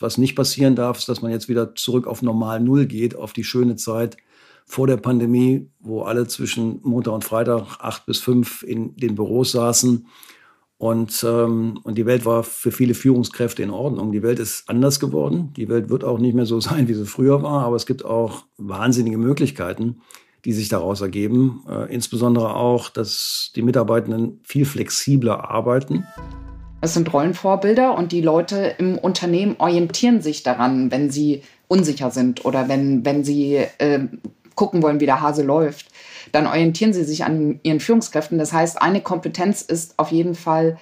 Was nicht passieren darf, ist, dass man jetzt wieder zurück auf normal Null geht, auf die schöne Zeit vor der Pandemie, wo alle zwischen Montag und Freitag acht bis fünf in den Büros saßen. Und, ähm, und die Welt war für viele Führungskräfte in Ordnung. Die Welt ist anders geworden. Die Welt wird auch nicht mehr so sein, wie sie früher war. Aber es gibt auch wahnsinnige Möglichkeiten, die sich daraus ergeben. Äh, insbesondere auch, dass die Mitarbeitenden viel flexibler arbeiten. Es sind Rollenvorbilder und die Leute im Unternehmen orientieren sich daran, wenn sie unsicher sind oder wenn, wenn sie äh, gucken wollen, wie der Hase läuft. Dann orientieren sie sich an ihren Führungskräften. Das heißt, eine Kompetenz ist auf jeden Fall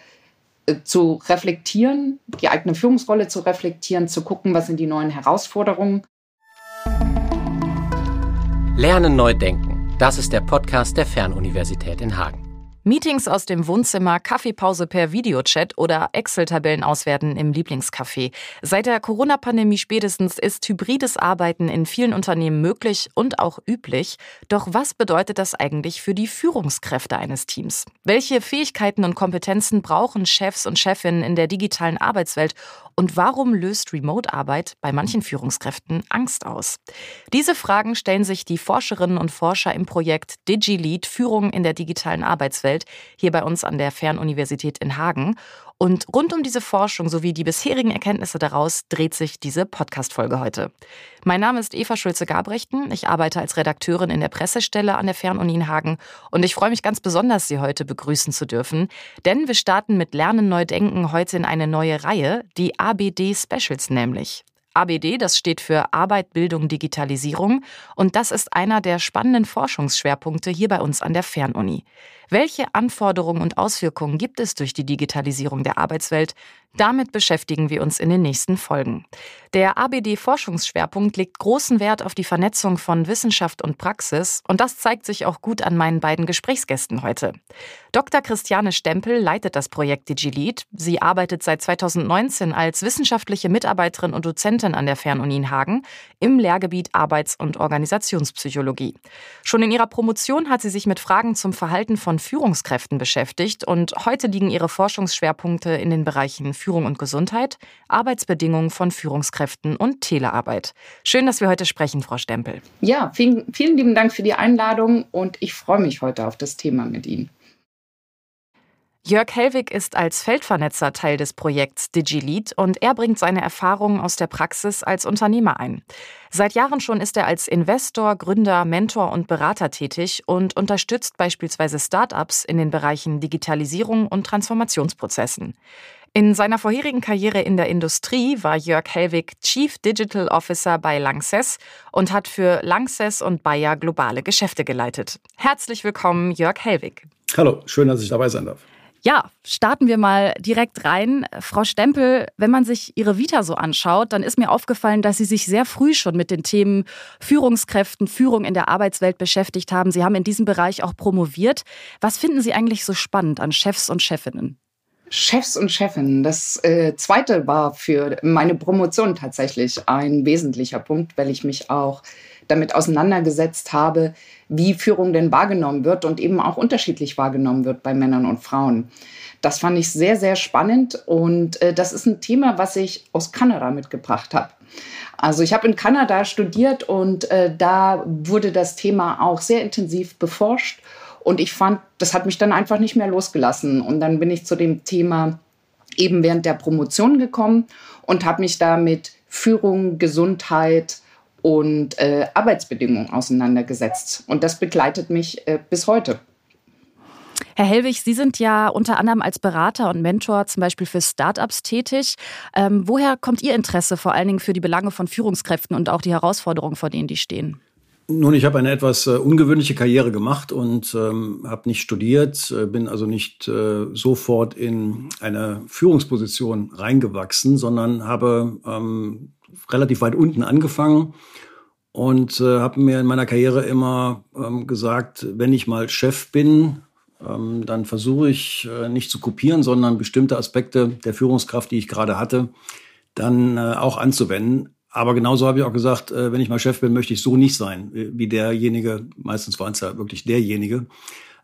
äh, zu reflektieren, die eigene Führungsrolle zu reflektieren, zu gucken, was sind die neuen Herausforderungen. Lernen neu denken. Das ist der Podcast der Fernuniversität in Hagen. Meetings aus dem Wohnzimmer, Kaffeepause per Videochat oder Excel-Tabellen auswerten im Lieblingscafé. Seit der Corona-Pandemie spätestens ist hybrides Arbeiten in vielen Unternehmen möglich und auch üblich. Doch was bedeutet das eigentlich für die Führungskräfte eines Teams? Welche Fähigkeiten und Kompetenzen brauchen Chefs und Chefinnen in der digitalen Arbeitswelt? Und warum löst Remote-Arbeit bei manchen Führungskräften Angst aus? Diese Fragen stellen sich die Forscherinnen und Forscher im Projekt DigiLead Führung in der digitalen Arbeitswelt hier bei uns an der Fernuniversität in Hagen. Und rund um diese Forschung sowie die bisherigen Erkenntnisse daraus dreht sich diese Podcast-Folge heute. Mein Name ist Eva Schulze-Gabrechten. Ich arbeite als Redakteurin in der Pressestelle an der Fernuni in Hagen und ich freue mich ganz besonders, Sie heute begrüßen zu dürfen, denn wir starten mit Lernen neu denken heute in eine neue Reihe, die ABD Specials nämlich. ABD, das steht für Arbeit, Bildung, Digitalisierung und das ist einer der spannenden Forschungsschwerpunkte hier bei uns an der Fernuni. Welche Anforderungen und Auswirkungen gibt es durch die Digitalisierung der Arbeitswelt? Damit beschäftigen wir uns in den nächsten Folgen. Der ABD-Forschungsschwerpunkt legt großen Wert auf die Vernetzung von Wissenschaft und Praxis und das zeigt sich auch gut an meinen beiden Gesprächsgästen heute. Dr. Christiane Stempel leitet das Projekt DigiLead. Sie arbeitet seit 2019 als wissenschaftliche Mitarbeiterin und Dozentin an der Fernuni in Hagen im Lehrgebiet Arbeits- und Organisationspsychologie. Schon in ihrer Promotion hat sie sich mit Fragen zum Verhalten von Führungskräften beschäftigt und heute liegen ihre Forschungsschwerpunkte in den Bereichen Führung und Gesundheit, Arbeitsbedingungen von Führungskräften und Telearbeit. Schön, dass wir heute sprechen, Frau Stempel. Ja, vielen, vielen lieben Dank für die Einladung und ich freue mich heute auf das Thema mit Ihnen. Jörg Hellwig ist als Feldvernetzer Teil des Projekts DigiLead und er bringt seine Erfahrungen aus der Praxis als Unternehmer ein. Seit Jahren schon ist er als Investor, Gründer, Mentor und Berater tätig und unterstützt beispielsweise Startups in den Bereichen Digitalisierung und Transformationsprozessen. In seiner vorherigen Karriere in der Industrie war Jörg Hellwig Chief Digital Officer bei Lanxess und hat für Lanxess und Bayer globale Geschäfte geleitet. Herzlich willkommen, Jörg Hellwig. Hallo, schön, dass ich dabei sein darf. Ja, starten wir mal direkt rein. Frau Stempel, wenn man sich Ihre Vita so anschaut, dann ist mir aufgefallen, dass Sie sich sehr früh schon mit den Themen Führungskräften, Führung in der Arbeitswelt beschäftigt haben. Sie haben in diesem Bereich auch promoviert. Was finden Sie eigentlich so spannend an Chefs und Chefinnen? Chefs und Chefinnen. Das äh, zweite war für meine Promotion tatsächlich ein wesentlicher Punkt, weil ich mich auch damit auseinandergesetzt habe, wie Führung denn wahrgenommen wird und eben auch unterschiedlich wahrgenommen wird bei Männern und Frauen. Das fand ich sehr, sehr spannend und äh, das ist ein Thema, was ich aus Kanada mitgebracht habe. Also ich habe in Kanada studiert und äh, da wurde das Thema auch sehr intensiv beforscht und ich fand, das hat mich dann einfach nicht mehr losgelassen und dann bin ich zu dem Thema eben während der Promotion gekommen und habe mich da mit Führung, Gesundheit, und äh, Arbeitsbedingungen auseinandergesetzt. Und das begleitet mich äh, bis heute. Herr Hellwig, Sie sind ja unter anderem als Berater und Mentor zum Beispiel für Startups tätig. Ähm, woher kommt Ihr Interesse vor allen Dingen für die Belange von Führungskräften und auch die Herausforderungen, vor denen die stehen? Nun, ich habe eine etwas äh, ungewöhnliche Karriere gemacht und ähm, habe nicht studiert, äh, bin also nicht äh, sofort in eine Führungsposition reingewachsen, sondern habe ähm, relativ weit unten angefangen und äh, habe mir in meiner Karriere immer ähm, gesagt, wenn ich mal Chef bin, ähm, dann versuche ich äh, nicht zu kopieren, sondern bestimmte Aspekte der Führungskraft, die ich gerade hatte, dann äh, auch anzuwenden. Aber genauso habe ich auch gesagt, äh, wenn ich mal Chef bin, möchte ich so nicht sein, wie derjenige, meistens war es ja wirklich derjenige,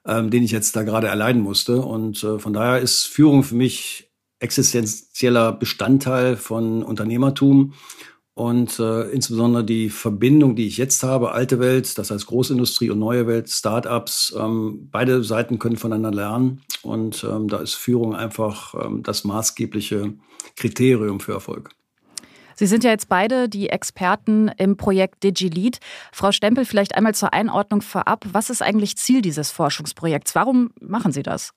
ähm, den ich jetzt da gerade erleiden musste. Und äh, von daher ist Führung für mich existenzieller Bestandteil von Unternehmertum. Und äh, insbesondere die Verbindung, die ich jetzt habe, alte Welt, das heißt Großindustrie und neue Welt, Startups, ähm, beide Seiten können voneinander lernen. Und ähm, da ist Führung einfach ähm, das maßgebliche Kriterium für Erfolg. Sie sind ja jetzt beide die Experten im Projekt DigiLead. Frau Stempel, vielleicht einmal zur Einordnung vorab. Was ist eigentlich Ziel dieses Forschungsprojekts? Warum machen Sie das?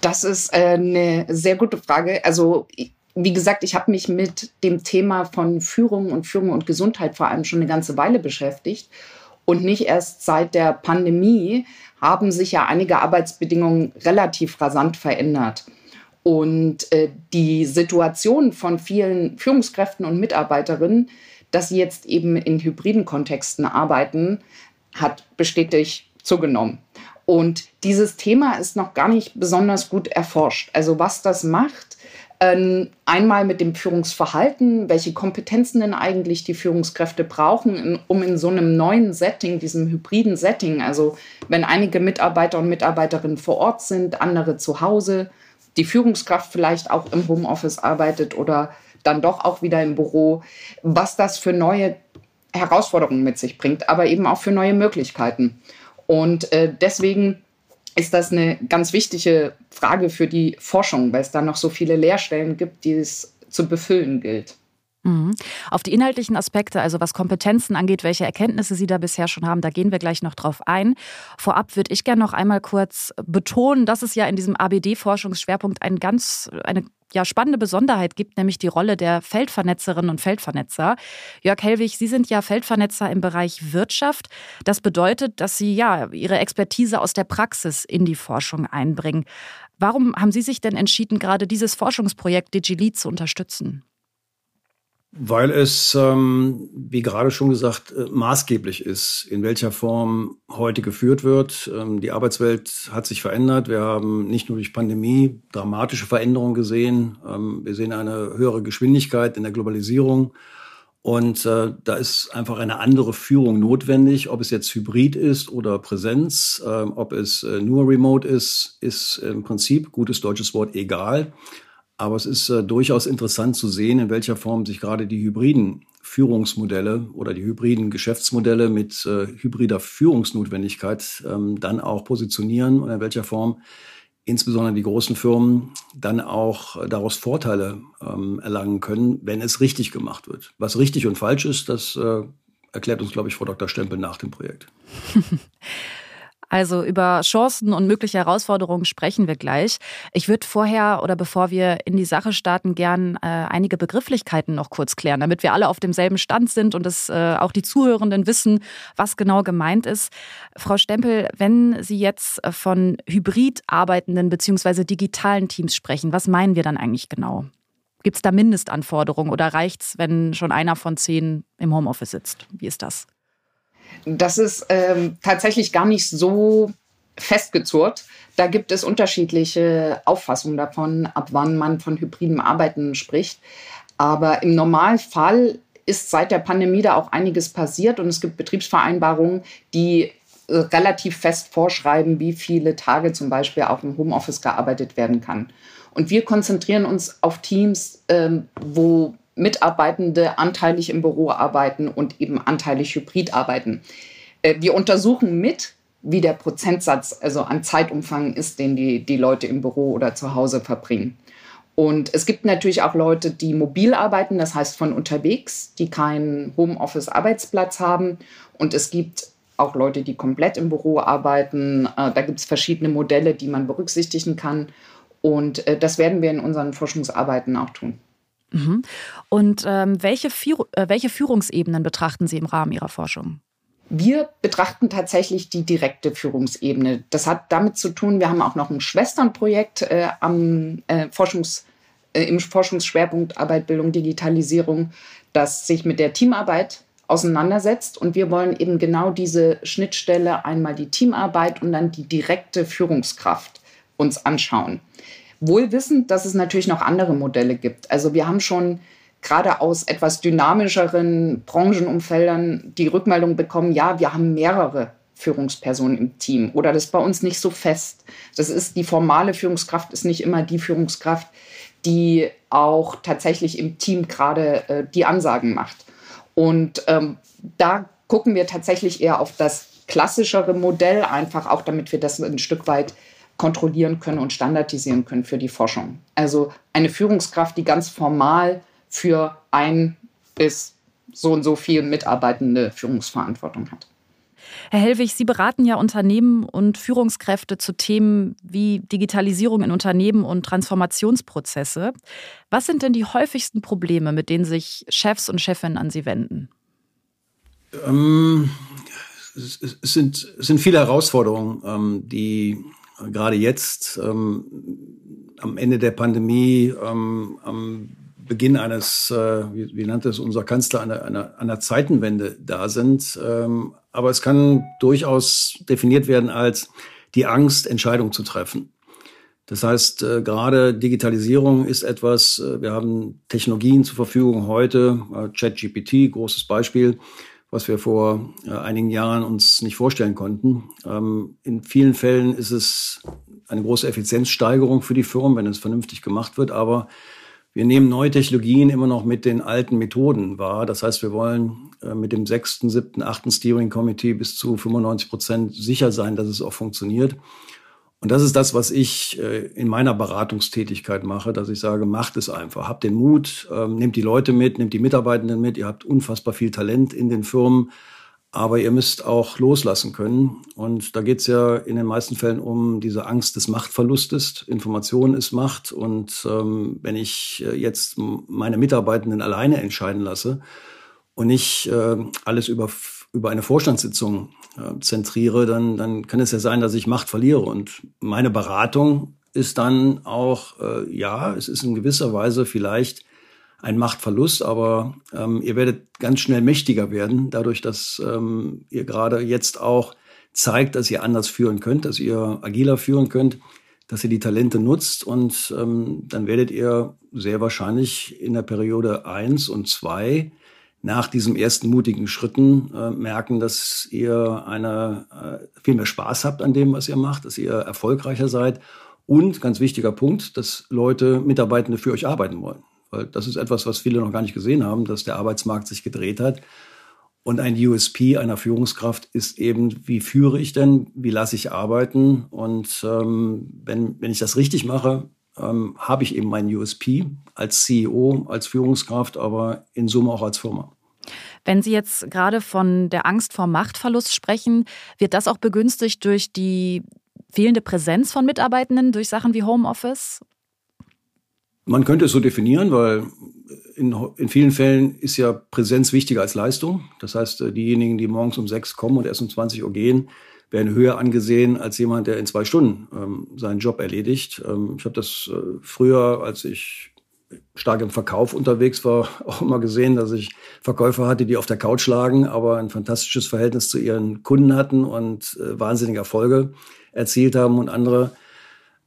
Das ist äh, eine sehr gute Frage. Also wie gesagt, ich habe mich mit dem Thema von Führung und Führung und Gesundheit vor allem schon eine ganze Weile beschäftigt. Und nicht erst seit der Pandemie haben sich ja einige Arbeitsbedingungen relativ rasant verändert. Und äh, die Situation von vielen Führungskräften und Mitarbeiterinnen, dass sie jetzt eben in hybriden Kontexten arbeiten, hat bestätigt zugenommen. Und dieses Thema ist noch gar nicht besonders gut erforscht. Also was das macht, ähm, einmal mit dem Führungsverhalten, welche Kompetenzen denn eigentlich die Führungskräfte brauchen, um in so einem neuen Setting, diesem hybriden Setting, also wenn einige Mitarbeiter und Mitarbeiterinnen vor Ort sind, andere zu Hause, die Führungskraft vielleicht auch im Homeoffice arbeitet oder dann doch auch wieder im Büro, was das für neue Herausforderungen mit sich bringt, aber eben auch für neue Möglichkeiten. Und äh, deswegen ist das eine ganz wichtige Frage für die Forschung, weil es da noch so viele Lehrstellen gibt, die es zu befüllen gilt. Mhm. Auf die inhaltlichen Aspekte, also was Kompetenzen angeht, welche Erkenntnisse Sie da bisher schon haben, da gehen wir gleich noch drauf ein. Vorab würde ich gerne noch einmal kurz betonen, dass es ja in diesem ABD-Forschungsschwerpunkt ein ganz, eine ja, spannende Besonderheit gibt, nämlich die Rolle der Feldvernetzerinnen und Feldvernetzer. Jörg Hellwig, Sie sind ja Feldvernetzer im Bereich Wirtschaft. Das bedeutet, dass Sie ja Ihre Expertise aus der Praxis in die Forschung einbringen. Warum haben Sie sich denn entschieden, gerade dieses Forschungsprojekt DigiLead zu unterstützen? Weil es, ähm, wie gerade schon gesagt, äh, maßgeblich ist, in welcher Form heute geführt wird. Ähm, die Arbeitswelt hat sich verändert. Wir haben nicht nur durch Pandemie dramatische Veränderungen gesehen. Ähm, wir sehen eine höhere Geschwindigkeit in der Globalisierung. Und äh, da ist einfach eine andere Führung notwendig. Ob es jetzt Hybrid ist oder Präsenz, ob es äh, nur Remote ist, ist im Prinzip, gutes deutsches Wort, egal. Aber es ist äh, durchaus interessant zu sehen, in welcher Form sich gerade die hybriden Führungsmodelle oder die hybriden Geschäftsmodelle mit äh, hybrider Führungsnotwendigkeit ähm, dann auch positionieren und in welcher Form insbesondere die großen Firmen dann auch daraus Vorteile ähm, erlangen können, wenn es richtig gemacht wird. Was richtig und falsch ist, das äh, erklärt uns, glaube ich, Frau Dr. Stempel nach dem Projekt. Also über Chancen und mögliche Herausforderungen sprechen wir gleich. Ich würde vorher oder bevor wir in die Sache starten, gern äh, einige Begrifflichkeiten noch kurz klären, damit wir alle auf demselben Stand sind und es äh, auch die Zuhörenden wissen, was genau gemeint ist. Frau Stempel, wenn Sie jetzt von hybrid arbeitenden bzw. digitalen Teams sprechen, was meinen wir dann eigentlich genau? Gibt es da Mindestanforderungen oder reicht es, wenn schon einer von zehn im Homeoffice sitzt? Wie ist das? Das ist ähm, tatsächlich gar nicht so festgezurrt. Da gibt es unterschiedliche Auffassungen davon, ab wann man von hybridem Arbeiten spricht. Aber im Normalfall ist seit der Pandemie da auch einiges passiert und es gibt Betriebsvereinbarungen, die äh, relativ fest vorschreiben, wie viele Tage zum Beispiel auch im Homeoffice gearbeitet werden kann. Und wir konzentrieren uns auf Teams, ähm, wo Mitarbeitende anteilig im Büro arbeiten und eben anteilig hybrid arbeiten. Äh, wir untersuchen mit, wie der Prozentsatz also an Zeitumfang ist, den die, die Leute im Büro oder zu Hause verbringen. Und es gibt natürlich auch Leute, die mobil arbeiten, das heißt von unterwegs, die keinen Homeoffice-Arbeitsplatz haben. Und es gibt auch Leute, die komplett im Büro arbeiten. Äh, da gibt es verschiedene Modelle, die man berücksichtigen kann. Und äh, das werden wir in unseren Forschungsarbeiten auch tun. Mhm. Und ähm, welche, äh, welche Führungsebenen betrachten Sie im Rahmen Ihrer Forschung? Wir betrachten tatsächlich die direkte Führungsebene. Das hat damit zu tun, wir haben auch noch ein Schwesternprojekt äh, am, äh, Forschungs, äh, im Forschungsschwerpunkt Arbeit, Bildung, Digitalisierung, das sich mit der Teamarbeit auseinandersetzt. Und wir wollen eben genau diese Schnittstelle, einmal die Teamarbeit und dann die direkte Führungskraft uns anschauen. Wohl wissend, dass es natürlich noch andere Modelle gibt. Also wir haben schon gerade aus etwas dynamischeren Branchenumfeldern die Rückmeldung bekommen, ja, wir haben mehrere Führungsperson im Team oder das ist bei uns nicht so fest. Das ist die formale Führungskraft ist nicht immer die Führungskraft, die auch tatsächlich im Team gerade äh, die Ansagen macht. Und ähm, da gucken wir tatsächlich eher auf das klassischere Modell, einfach auch damit wir das ein Stück weit kontrollieren können und standardisieren können für die Forschung. Also eine Führungskraft, die ganz formal für ein bis so und so viel Mitarbeitende Führungsverantwortung hat. Herr Hellwig, Sie beraten ja Unternehmen und Führungskräfte zu Themen wie Digitalisierung in Unternehmen und Transformationsprozesse. Was sind denn die häufigsten Probleme, mit denen sich Chefs und Chefinnen an Sie wenden? Ähm, es, es, sind, es sind viele Herausforderungen, ähm, die gerade jetzt ähm, am Ende der Pandemie, ähm, am Beginn eines, äh, wie, wie nannte es unser Kanzler, einer, einer, einer Zeitenwende da sind. Ähm, aber es kann durchaus definiert werden als die Angst, Entscheidungen zu treffen. Das heißt, äh, gerade Digitalisierung ist etwas, äh, wir haben Technologien zur Verfügung heute, äh, ChatGPT, großes Beispiel, was wir vor äh, einigen Jahren uns nicht vorstellen konnten. Ähm, in vielen Fällen ist es eine große Effizienzsteigerung für die Firmen, wenn es vernünftig gemacht wird, aber wir nehmen neue Technologien immer noch mit den alten Methoden wahr. Das heißt, wir wollen äh, mit dem sechsten, siebten, achten Steering Committee bis zu 95 Prozent sicher sein, dass es auch funktioniert. Und das ist das, was ich äh, in meiner Beratungstätigkeit mache, dass ich sage, macht es einfach, habt den Mut, ähm, nehmt die Leute mit, nehmt die Mitarbeitenden mit, ihr habt unfassbar viel Talent in den Firmen, aber ihr müsst auch loslassen können. Und da geht es ja in den meisten Fällen um diese Angst des Machtverlustes. Information ist Macht. Und ähm, wenn ich äh, jetzt meine Mitarbeitenden alleine entscheiden lasse und nicht äh, alles über, über eine Vorstandssitzung äh, zentriere, dann, dann kann es ja sein, dass ich Macht verliere. Und meine Beratung ist dann auch, äh, ja, es ist in gewisser Weise vielleicht ein Machtverlust, aber ähm, ihr werdet ganz schnell mächtiger werden, dadurch, dass ähm, ihr gerade jetzt auch zeigt, dass ihr anders führen könnt, dass ihr agiler führen könnt, dass ihr die Talente nutzt und ähm, dann werdet ihr sehr wahrscheinlich in der Periode eins und zwei nach diesem ersten mutigen Schritten äh, merken, dass ihr eine, äh, viel mehr Spaß habt an dem, was ihr macht, dass ihr erfolgreicher seid und ganz wichtiger Punkt, dass Leute, Mitarbeitende für euch arbeiten wollen. Weil das ist etwas, was viele noch gar nicht gesehen haben, dass der Arbeitsmarkt sich gedreht hat. Und ein USP einer Führungskraft ist eben, wie führe ich denn, wie lasse ich arbeiten? Und ähm, wenn, wenn ich das richtig mache, ähm, habe ich eben meinen USP als CEO, als Führungskraft, aber in Summe auch als Firma. Wenn Sie jetzt gerade von der Angst vor Machtverlust sprechen, wird das auch begünstigt durch die fehlende Präsenz von Mitarbeitenden, durch Sachen wie Homeoffice? Man könnte es so definieren, weil in, in vielen Fällen ist ja Präsenz wichtiger als Leistung. Das heißt, äh, diejenigen, die morgens um sechs kommen und erst um 20 Uhr gehen, werden höher angesehen als jemand, der in zwei Stunden ähm, seinen Job erledigt. Ähm, ich habe das äh, früher, als ich stark im Verkauf unterwegs war, auch immer gesehen, dass ich Verkäufer hatte, die auf der Couch lagen, aber ein fantastisches Verhältnis zu ihren Kunden hatten und äh, wahnsinnige Erfolge erzielt haben und andere,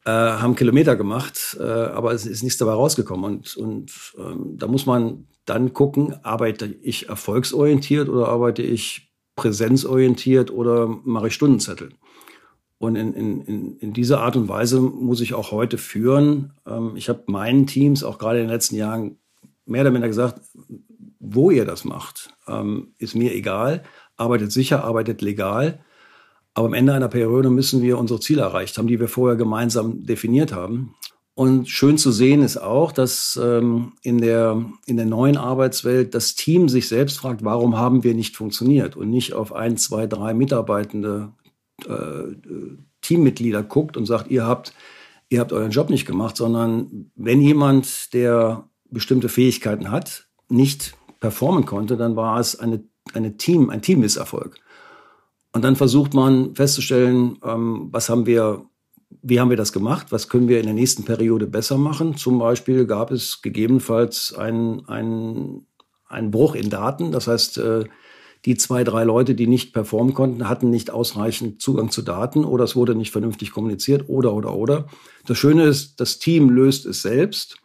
äh, haben Kilometer gemacht, äh, aber es ist nichts dabei rausgekommen. Und, und ähm, da muss man dann gucken, arbeite ich erfolgsorientiert oder arbeite ich präsenzorientiert oder mache ich Stundenzettel? Und in, in, in dieser Art und Weise muss ich auch heute führen. Ähm, ich habe meinen Teams auch gerade in den letzten Jahren mehr oder weniger gesagt, wo ihr das macht, ähm, ist mir egal. Arbeitet sicher, arbeitet legal. Aber am Ende einer Periode müssen wir unsere Ziele erreicht haben, die wir vorher gemeinsam definiert haben. Und schön zu sehen ist auch, dass ähm, in, der, in der neuen Arbeitswelt das Team sich selbst fragt, warum haben wir nicht funktioniert und nicht auf ein, zwei, drei Mitarbeitende, äh, Teammitglieder guckt und sagt, ihr habt, ihr habt euren Job nicht gemacht, sondern wenn jemand, der bestimmte Fähigkeiten hat, nicht performen konnte, dann war es eine, eine Team, ein Teammisserfolg. Und dann versucht man festzustellen, ähm, was haben wir, wie haben wir das gemacht, was können wir in der nächsten Periode besser machen. Zum Beispiel gab es gegebenenfalls einen, einen, Bruch in Daten. Das heißt, äh, die zwei, drei Leute, die nicht performen konnten, hatten nicht ausreichend Zugang zu Daten oder es wurde nicht vernünftig kommuniziert oder, oder, oder. Das Schöne ist, das Team löst es selbst.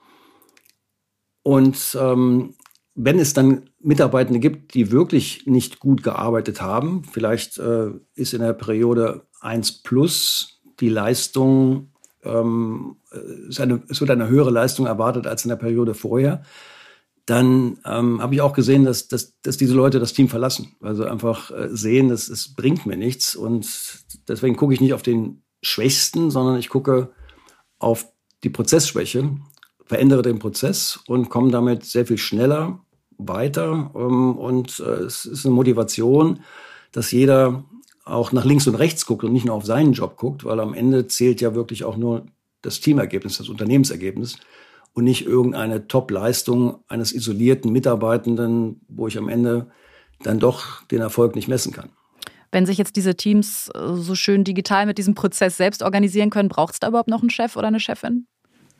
Und ähm, wenn es dann Mitarbeitende gibt, die wirklich nicht gut gearbeitet haben, vielleicht äh, ist in der Periode 1 plus die Leistung, ähm, es, eine, es wird eine höhere Leistung erwartet als in der Periode vorher, dann ähm, habe ich auch gesehen, dass, dass, dass diese Leute das Team verlassen, sie einfach äh, sehen, dass es bringt mir nichts. Und deswegen gucke ich nicht auf den Schwächsten, sondern ich gucke auf die Prozessschwäche, verändere den Prozess und komme damit sehr viel schneller weiter. Ähm, und äh, es ist eine Motivation, dass jeder auch nach links und rechts guckt und nicht nur auf seinen Job guckt, weil am Ende zählt ja wirklich auch nur das Teamergebnis, das Unternehmensergebnis und nicht irgendeine Top-Leistung eines isolierten Mitarbeitenden, wo ich am Ende dann doch den Erfolg nicht messen kann. Wenn sich jetzt diese Teams äh, so schön digital mit diesem Prozess selbst organisieren können, braucht es da überhaupt noch einen Chef oder eine Chefin?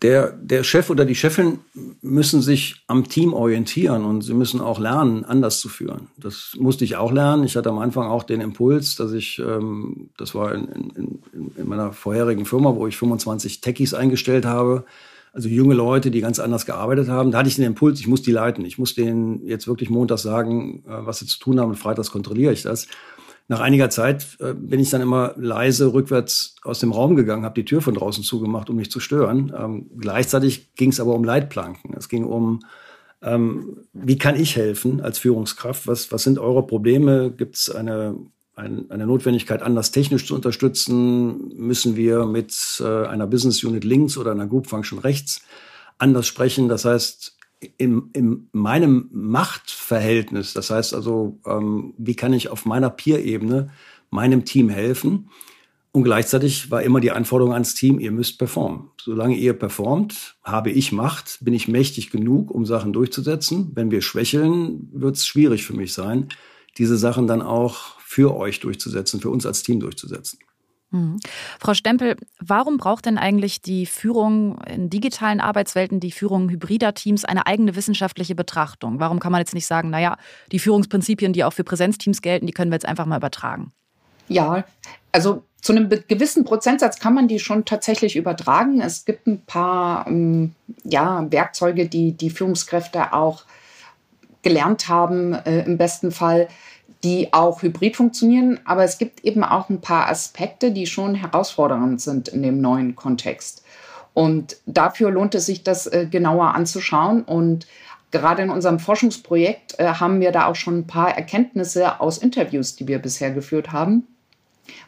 Der, der Chef oder die Chefin müssen sich am Team orientieren und sie müssen auch lernen, anders zu führen. Das musste ich auch lernen. Ich hatte am Anfang auch den Impuls, dass ich, ähm, das war in, in, in meiner vorherigen Firma, wo ich 25 Techies eingestellt habe, also junge Leute, die ganz anders gearbeitet haben. Da hatte ich den Impuls, ich muss die leiten. Ich muss denen jetzt wirklich montags sagen, äh, was sie zu tun haben und freitags kontrolliere ich das. Nach einiger Zeit äh, bin ich dann immer leise rückwärts aus dem Raum gegangen, habe die Tür von draußen zugemacht, um mich zu stören. Ähm, gleichzeitig ging es aber um Leitplanken. Es ging um, ähm, wie kann ich helfen als Führungskraft? Was, was sind eure Probleme? Gibt es eine ein, eine Notwendigkeit, anders technisch zu unterstützen, müssen wir mit äh, einer Business Unit links oder einer Group Function rechts anders sprechen. Das heißt, in, in meinem Machtverhältnis, das heißt also, ähm, wie kann ich auf meiner Peer-Ebene meinem Team helfen? Und gleichzeitig war immer die Anforderung ans Team, ihr müsst performen. Solange ihr performt, habe ich Macht, bin ich mächtig genug, um Sachen durchzusetzen. Wenn wir schwächeln, wird es schwierig für mich sein, diese Sachen dann auch für euch durchzusetzen, für uns als Team durchzusetzen. Mhm. Frau Stempel, warum braucht denn eigentlich die Führung in digitalen Arbeitswelten, die Führung hybrider Teams eine eigene wissenschaftliche Betrachtung? Warum kann man jetzt nicht sagen, naja, die Führungsprinzipien, die auch für Präsenzteams gelten, die können wir jetzt einfach mal übertragen? Ja, also zu einem gewissen Prozentsatz kann man die schon tatsächlich übertragen. Es gibt ein paar ähm, ja, Werkzeuge, die die Führungskräfte auch gelernt haben, äh, im besten Fall die auch hybrid funktionieren, aber es gibt eben auch ein paar Aspekte, die schon herausfordernd sind in dem neuen Kontext. Und dafür lohnt es sich, das äh, genauer anzuschauen. Und gerade in unserem Forschungsprojekt äh, haben wir da auch schon ein paar Erkenntnisse aus Interviews, die wir bisher geführt haben,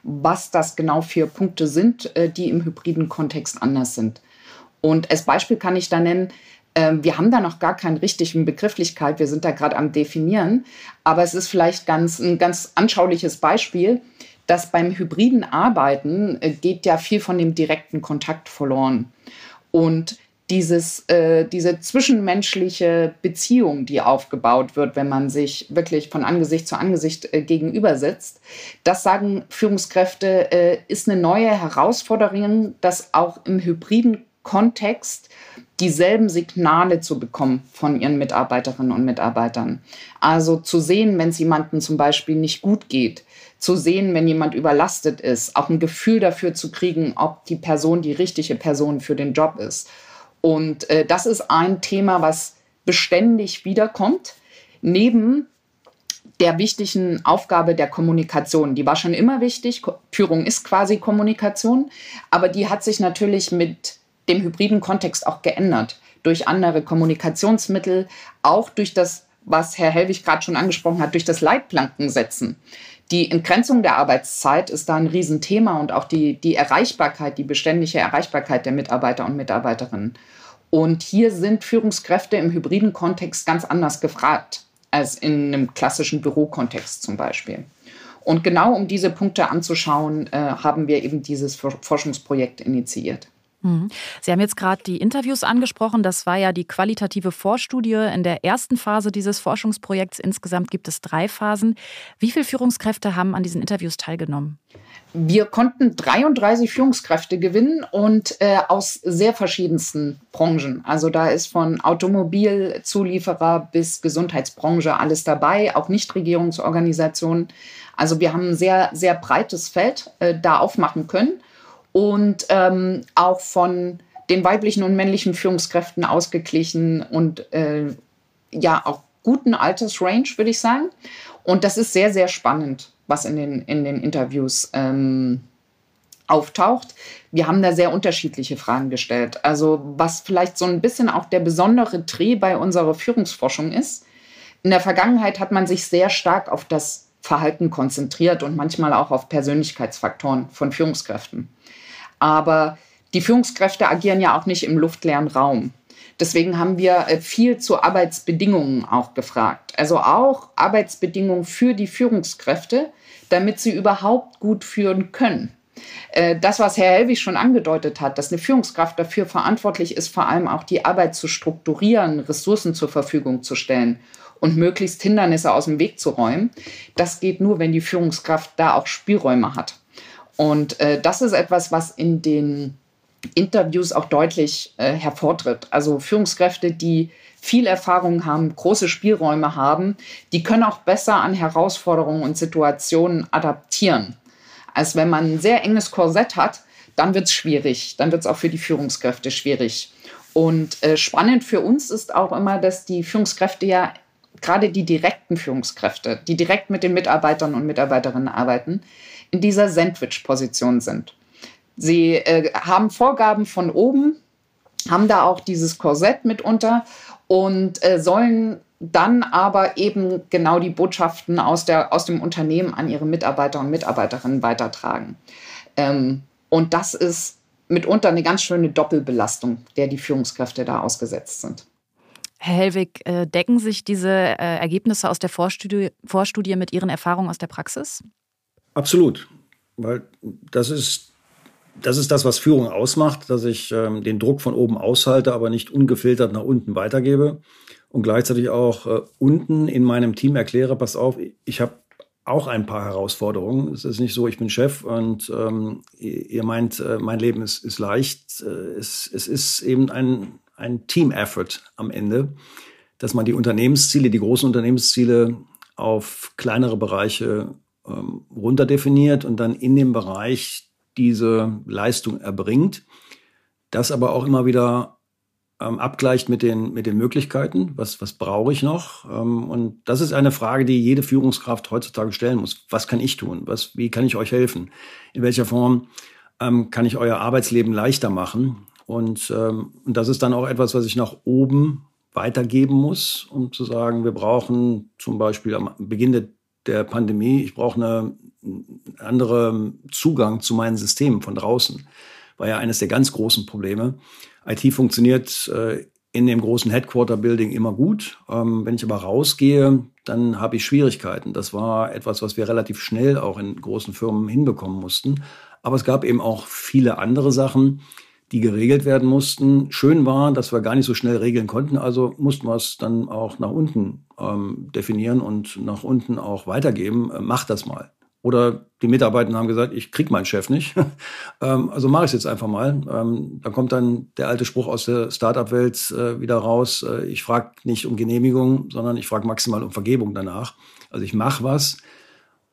was das genau für Punkte sind, äh, die im hybriden Kontext anders sind. Und als Beispiel kann ich da nennen, wir haben da noch gar keinen richtigen Begrifflichkeit, wir sind da gerade am Definieren, aber es ist vielleicht ganz, ein ganz anschauliches Beispiel, dass beim hybriden Arbeiten äh, geht ja viel von dem direkten Kontakt verloren. Und dieses, äh, diese zwischenmenschliche Beziehung, die aufgebaut wird, wenn man sich wirklich von Angesicht zu Angesicht äh, gegenüber sitzt, das sagen Führungskräfte, äh, ist eine neue Herausforderung, das auch im hybriden Kontext dieselben Signale zu bekommen von ihren Mitarbeiterinnen und Mitarbeitern. Also zu sehen, wenn es jemandem zum Beispiel nicht gut geht, zu sehen, wenn jemand überlastet ist, auch ein Gefühl dafür zu kriegen, ob die Person die richtige Person für den Job ist. Und äh, das ist ein Thema, was beständig wiederkommt, neben der wichtigen Aufgabe der Kommunikation. Die war schon immer wichtig. Führung ist quasi Kommunikation, aber die hat sich natürlich mit dem hybriden Kontext auch geändert. Durch andere Kommunikationsmittel, auch durch das, was Herr Helwig gerade schon angesprochen hat, durch das Leitplankensetzen. Die Entgrenzung der Arbeitszeit ist da ein Riesenthema und auch die, die Erreichbarkeit, die beständige Erreichbarkeit der Mitarbeiter und Mitarbeiterinnen. Und hier sind Führungskräfte im hybriden Kontext ganz anders gefragt als in einem klassischen Bürokontext zum Beispiel. Und genau um diese Punkte anzuschauen, äh, haben wir eben dieses Forschungsprojekt initiiert. Mhm. Sie haben jetzt gerade die Interviews angesprochen. Das war ja die qualitative Vorstudie in der ersten Phase dieses Forschungsprojekts. Insgesamt gibt es drei Phasen. Wie viele Führungskräfte haben an diesen Interviews teilgenommen? Wir konnten 33 Führungskräfte gewinnen und äh, aus sehr verschiedensten Branchen. Also da ist von Automobilzulieferer bis Gesundheitsbranche alles dabei, auch Nichtregierungsorganisationen. Also wir haben ein sehr, sehr breites Feld äh, da aufmachen können und ähm, auch von den weiblichen und männlichen Führungskräften ausgeglichen und äh, ja auch guten Altersrange, würde ich sagen. Und das ist sehr, sehr spannend, was in den, in den Interviews ähm, auftaucht. Wir haben da sehr unterschiedliche Fragen gestellt. Also was vielleicht so ein bisschen auch der besondere Dreh bei unserer Führungsforschung ist. In der Vergangenheit hat man sich sehr stark auf das Verhalten konzentriert und manchmal auch auf Persönlichkeitsfaktoren von Führungskräften. Aber die Führungskräfte agieren ja auch nicht im luftleeren Raum. Deswegen haben wir äh, viel zu Arbeitsbedingungen auch gefragt. Also auch Arbeitsbedingungen für die Führungskräfte, damit sie überhaupt gut führen können. Äh, das, was Herr Helwig schon angedeutet hat, dass eine Führungskraft dafür verantwortlich ist, vor allem auch die Arbeit zu strukturieren, Ressourcen zur Verfügung zu stellen und möglichst Hindernisse aus dem Weg zu räumen, das geht nur, wenn die Führungskraft da auch Spielräume hat. Und äh, das ist etwas, was in den Interviews auch deutlich äh, hervortritt. Also Führungskräfte, die viel Erfahrung haben, große Spielräume haben, die können auch besser an Herausforderungen und Situationen adaptieren. Als wenn man ein sehr enges Korsett hat, dann wird es schwierig. Dann wird es auch für die Führungskräfte schwierig. Und äh, spannend für uns ist auch immer, dass die Führungskräfte ja gerade die direkten Führungskräfte, die direkt mit den Mitarbeitern und Mitarbeiterinnen arbeiten, in dieser Sandwich-Position sind. Sie äh, haben Vorgaben von oben, haben da auch dieses Korsett mitunter und äh, sollen dann aber eben genau die Botschaften aus, der, aus dem Unternehmen an ihre Mitarbeiter und Mitarbeiterinnen weitertragen. Ähm, und das ist mitunter eine ganz schöne Doppelbelastung, der die Führungskräfte da ausgesetzt sind. Herr Hellwig, äh, decken sich diese äh, Ergebnisse aus der Vorstudie, Vorstudie mit Ihren Erfahrungen aus der Praxis? Absolut, weil das ist das ist das, was Führung ausmacht, dass ich ähm, den Druck von oben aushalte, aber nicht ungefiltert nach unten weitergebe und gleichzeitig auch äh, unten in meinem Team erkläre, pass auf, ich habe auch ein paar Herausforderungen. Es ist nicht so, ich bin Chef und ähm, ihr meint, äh, mein Leben ist, ist leicht. Äh, es, es ist eben ein, ein Team-Effort am Ende, dass man die Unternehmensziele, die großen Unternehmensziele auf kleinere Bereiche ähm, runterdefiniert und dann in dem Bereich diese Leistung erbringt. Das aber auch immer wieder ähm, abgleicht mit den, mit den Möglichkeiten. Was, was brauche ich noch? Ähm, und das ist eine Frage, die jede Führungskraft heutzutage stellen muss. Was kann ich tun? Was, wie kann ich euch helfen? In welcher Form ähm, kann ich euer Arbeitsleben leichter machen? Und, ähm, und das ist dann auch etwas, was ich nach oben weitergeben muss, um zu sagen, wir brauchen zum Beispiel am Beginn der, der Pandemie, ich brauche eine, einen anderen Zugang zu meinen Systemen von draußen. War ja eines der ganz großen Probleme. IT funktioniert äh, in dem großen Headquarter-Building immer gut. Ähm, wenn ich aber rausgehe, dann habe ich Schwierigkeiten. Das war etwas, was wir relativ schnell auch in großen Firmen hinbekommen mussten. Aber es gab eben auch viele andere Sachen, die geregelt werden mussten. Schön war, dass wir gar nicht so schnell regeln konnten, also mussten wir es dann auch nach unten ähm, definieren und nach unten auch weitergeben. Äh, mach das mal. Oder die Mitarbeiter haben gesagt, ich krieg meinen Chef nicht. ähm, also mache ich es jetzt einfach mal. Ähm, dann kommt dann der alte Spruch aus der Startup-Welt äh, wieder raus. Äh, ich frage nicht um Genehmigung, sondern ich frage maximal um Vergebung danach. Also ich mache was.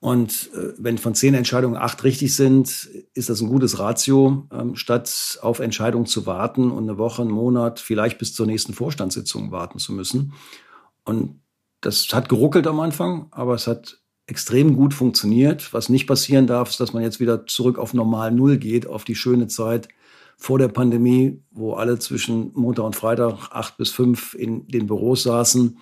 Und äh, wenn von zehn Entscheidungen acht richtig sind, ist das ein gutes Ratio, ähm, statt auf Entscheidungen zu warten und eine Woche, einen Monat, vielleicht bis zur nächsten Vorstandssitzung warten zu müssen. Und das hat geruckelt am Anfang, aber es hat extrem gut funktioniert. Was nicht passieren darf, ist, dass man jetzt wieder zurück auf normal Null geht, auf die schöne Zeit vor der Pandemie, wo alle zwischen Montag und Freitag acht bis fünf in den Büros saßen.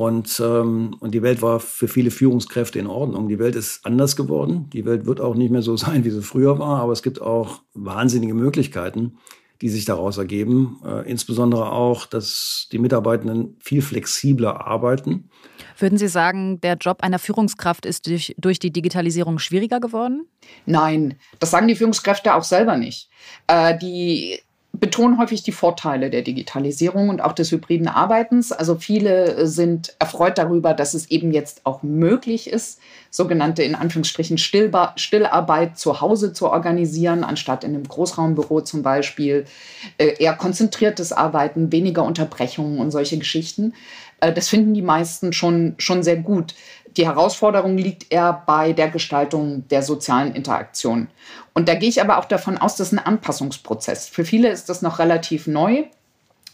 Und, ähm, und die Welt war für viele Führungskräfte in Ordnung. Die Welt ist anders geworden. Die Welt wird auch nicht mehr so sein, wie sie früher war, aber es gibt auch wahnsinnige Möglichkeiten die sich daraus ergeben. Äh, insbesondere auch, dass die Mitarbeitenden viel flexibler arbeiten. Würden Sie sagen, der Job einer Führungskraft ist durch, durch die Digitalisierung schwieriger geworden? Nein, das sagen die Führungskräfte auch selber nicht. Äh, die betonen häufig die Vorteile der Digitalisierung und auch des hybriden Arbeitens. Also viele sind erfreut darüber, dass es eben jetzt auch möglich ist, sogenannte in Anführungsstrichen Stillba Stillarbeit zu Hause zu organisieren, anstatt in einem Großraumbüro zum Beispiel. Äh, eher konzentriertes Arbeiten, weniger Unterbrechungen und solche Geschichten. Äh, das finden die meisten schon, schon sehr gut. Die Herausforderung liegt eher bei der Gestaltung der sozialen Interaktion. Und da gehe ich aber auch davon aus, das ist ein Anpassungsprozess. Für viele ist das noch relativ neu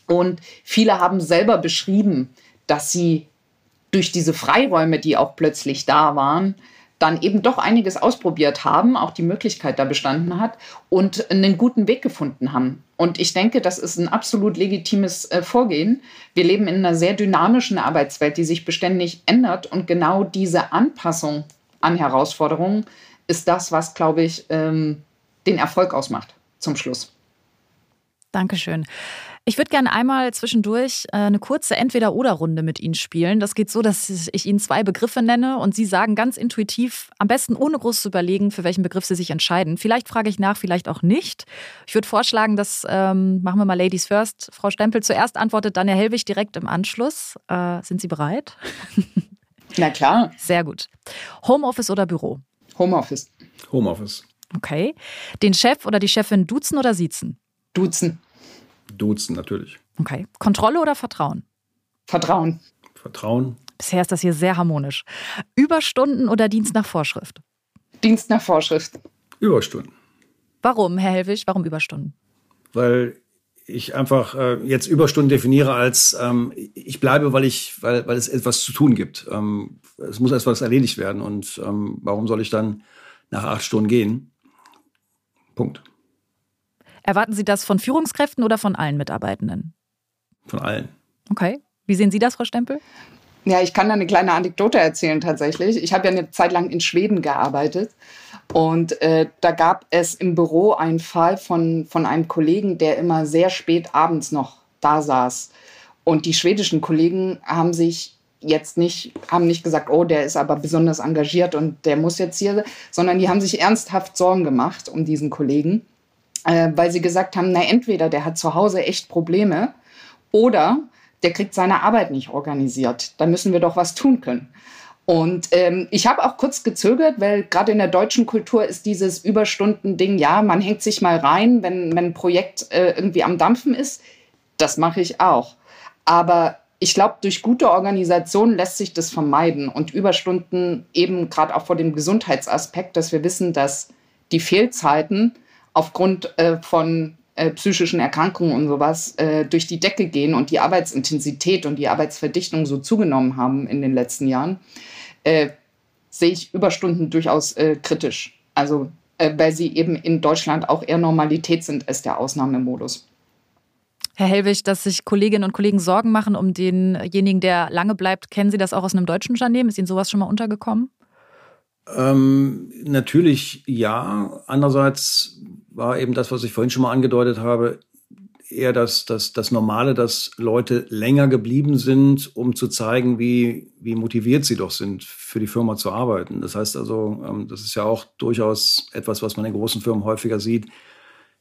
und viele haben selber beschrieben, dass sie durch diese Freiräume, die auch plötzlich da waren, dann eben doch einiges ausprobiert haben, auch die Möglichkeit da bestanden hat und einen guten Weg gefunden haben. Und ich denke, das ist ein absolut legitimes äh, Vorgehen. Wir leben in einer sehr dynamischen Arbeitswelt, die sich beständig ändert. Und genau diese Anpassung an Herausforderungen ist das, was, glaube ich, ähm, den Erfolg ausmacht zum Schluss. Dankeschön. Ich würde gerne einmal zwischendurch äh, eine kurze Entweder-Oder-Runde mit Ihnen spielen. Das geht so, dass ich Ihnen zwei Begriffe nenne und Sie sagen ganz intuitiv, am besten ohne groß zu überlegen, für welchen Begriff Sie sich entscheiden. Vielleicht frage ich nach, vielleicht auch nicht. Ich würde vorschlagen, dass ähm, machen wir mal Ladies First. Frau Stempel zuerst antwortet, dann Herr Hellwig direkt im Anschluss. Äh, sind Sie bereit? Na klar. Sehr gut. Homeoffice oder Büro? Homeoffice. Homeoffice. Okay. Den Chef oder die Chefin duzen oder siezen? Duzen. Duzen natürlich. Okay. Kontrolle oder Vertrauen? Vertrauen. Vertrauen. Bisher ist das hier sehr harmonisch. Überstunden oder Dienst nach Vorschrift? Dienst nach Vorschrift. Überstunden. Warum, Herr Helwig? Warum Überstunden? Weil ich einfach äh, jetzt Überstunden definiere als ähm, ich bleibe, weil ich, weil, weil es etwas zu tun gibt. Ähm, es muss etwas erledigt werden und ähm, warum soll ich dann nach acht Stunden gehen? Punkt. Erwarten Sie das von Führungskräften oder von allen Mitarbeitenden? Von allen. Okay. Wie sehen Sie das, Frau Stempel? Ja, ich kann da eine kleine Anekdote erzählen tatsächlich. Ich habe ja eine Zeit lang in Schweden gearbeitet und äh, da gab es im Büro einen Fall von, von einem Kollegen, der immer sehr spät abends noch da saß. Und die schwedischen Kollegen haben sich jetzt nicht, haben nicht gesagt, oh, der ist aber besonders engagiert und der muss jetzt hier, sondern die haben sich ernsthaft Sorgen gemacht um diesen Kollegen äh, weil sie gesagt haben, na entweder der hat zu Hause echt Probleme oder der kriegt seine Arbeit nicht organisiert. Da müssen wir doch was tun können. Und ähm, ich habe auch kurz gezögert, weil gerade in der deutschen Kultur ist dieses Überstunden-Ding, ja, man hängt sich mal rein, wenn, wenn ein Projekt äh, irgendwie am Dampfen ist. Das mache ich auch. Aber ich glaube, durch gute Organisation lässt sich das vermeiden. Und Überstunden eben gerade auch vor dem Gesundheitsaspekt, dass wir wissen, dass die Fehlzeiten aufgrund äh, von äh, psychischen Erkrankungen und sowas äh, durch die Decke gehen und die Arbeitsintensität und die Arbeitsverdichtung so zugenommen haben in den letzten Jahren, äh, sehe ich Überstunden durchaus äh, kritisch. Also äh, weil sie eben in Deutschland auch eher Normalität sind als der Ausnahmemodus. Herr Hellwig, dass sich Kolleginnen und Kollegen Sorgen machen um denjenigen, der lange bleibt, kennen Sie das auch aus einem deutschen Unternehmen? Ist Ihnen sowas schon mal untergekommen? Ähm, natürlich ja. Andererseits war eben das, was ich vorhin schon mal angedeutet habe, eher das, das, das Normale, dass Leute länger geblieben sind, um zu zeigen, wie, wie motiviert sie doch sind, für die Firma zu arbeiten. Das heißt also, ähm, das ist ja auch durchaus etwas, was man in großen Firmen häufiger sieht,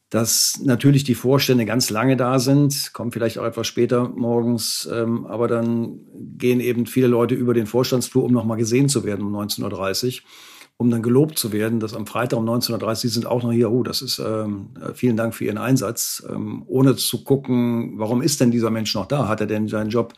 dass natürlich die Vorstände ganz lange da sind, kommen vielleicht auch etwas später morgens, ähm, aber dann gehen eben viele Leute über den Vorstandsflur, um nochmal gesehen zu werden um 19.30 Uhr um dann gelobt zu werden, dass am Freitag um 19.30 Uhr sind auch noch hier, oh, das ist, ähm, äh, vielen Dank für Ihren Einsatz, ähm, ohne zu gucken, warum ist denn dieser Mensch noch da? Hat er denn seinen Job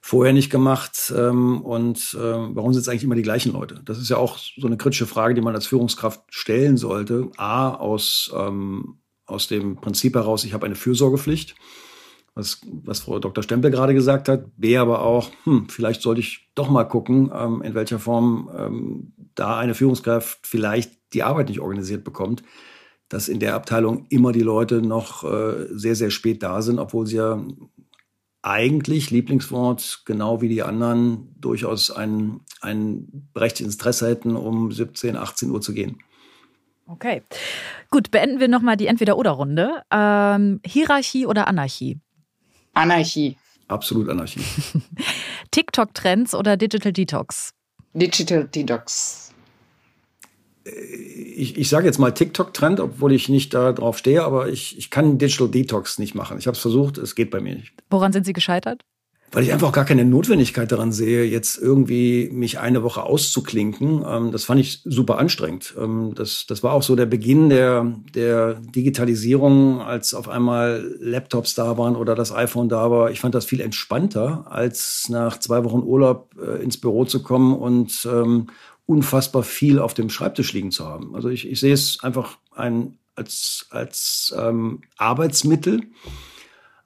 vorher nicht gemacht? Ähm, und äh, warum sind es eigentlich immer die gleichen Leute? Das ist ja auch so eine kritische Frage, die man als Führungskraft stellen sollte. A, aus, ähm, aus dem Prinzip heraus, ich habe eine Fürsorgepflicht was, was Frau Dr. Stempel gerade gesagt hat, B aber auch, hm, vielleicht sollte ich doch mal gucken, ähm, in welcher Form ähm, da eine Führungskraft vielleicht die Arbeit nicht organisiert bekommt, dass in der Abteilung immer die Leute noch äh, sehr, sehr spät da sind, obwohl sie ja eigentlich, Lieblingswort, genau wie die anderen, durchaus ein, ein berechtigtes Interesse hätten, um 17, 18 Uhr zu gehen. Okay. Gut, beenden wir nochmal die Entweder-Oder-Runde. Ähm, Hierarchie oder Anarchie? Anarchie. Absolut Anarchie. TikTok-Trends oder Digital Detox? Digital Detox. Ich, ich sage jetzt mal TikTok-Trend, obwohl ich nicht darauf stehe, aber ich, ich kann Digital Detox nicht machen. Ich habe es versucht, es geht bei mir nicht. Woran sind Sie gescheitert? Weil ich einfach gar keine Notwendigkeit daran sehe, jetzt irgendwie mich eine Woche auszuklinken. Ähm, das fand ich super anstrengend. Ähm, das, das war auch so der Beginn der, der Digitalisierung, als auf einmal Laptops da waren oder das iPhone da war. Ich fand das viel entspannter, als nach zwei Wochen Urlaub äh, ins Büro zu kommen und ähm, unfassbar viel auf dem Schreibtisch liegen zu haben. Also ich, ich sehe es einfach ein, als, als ähm, Arbeitsmittel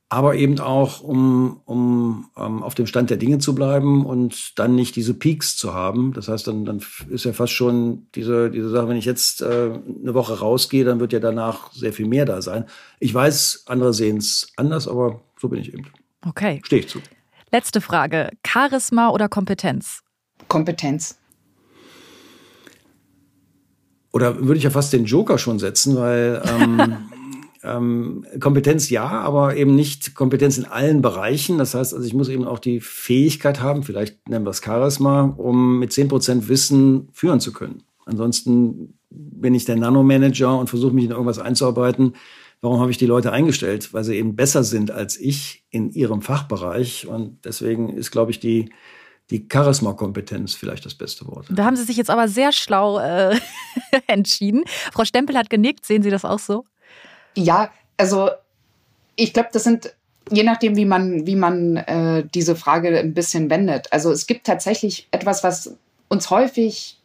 aber eben auch, um, um um auf dem Stand der Dinge zu bleiben und dann nicht diese Peaks zu haben. Das heißt, dann, dann ist ja fast schon diese, diese Sache, wenn ich jetzt äh, eine Woche rausgehe, dann wird ja danach sehr viel mehr da sein. Ich weiß, andere sehen es anders, aber so bin ich eben. Okay. Stehe ich zu. Letzte Frage. Charisma oder Kompetenz? Kompetenz. Oder würde ich ja fast den Joker schon setzen, weil ähm, ähm, Kompetenz ja, aber eben nicht Kompetenz in allen Bereichen. Das heißt, also ich muss eben auch die Fähigkeit haben, vielleicht nennen wir es Charisma, um mit zehn Prozent Wissen führen zu können. Ansonsten bin ich der Nanomanager und versuche mich in irgendwas einzuarbeiten. Warum habe ich die Leute eingestellt? Weil sie eben besser sind als ich in ihrem Fachbereich. Und deswegen ist, glaube ich, die, die Charisma-Kompetenz vielleicht das beste Wort. Da haben Sie sich jetzt aber sehr schlau äh, entschieden. Frau Stempel hat genickt. Sehen Sie das auch so? Ja, also ich glaube, das sind je nachdem, wie man, wie man äh, diese Frage ein bisschen wendet. Also es gibt tatsächlich etwas, was uns häufig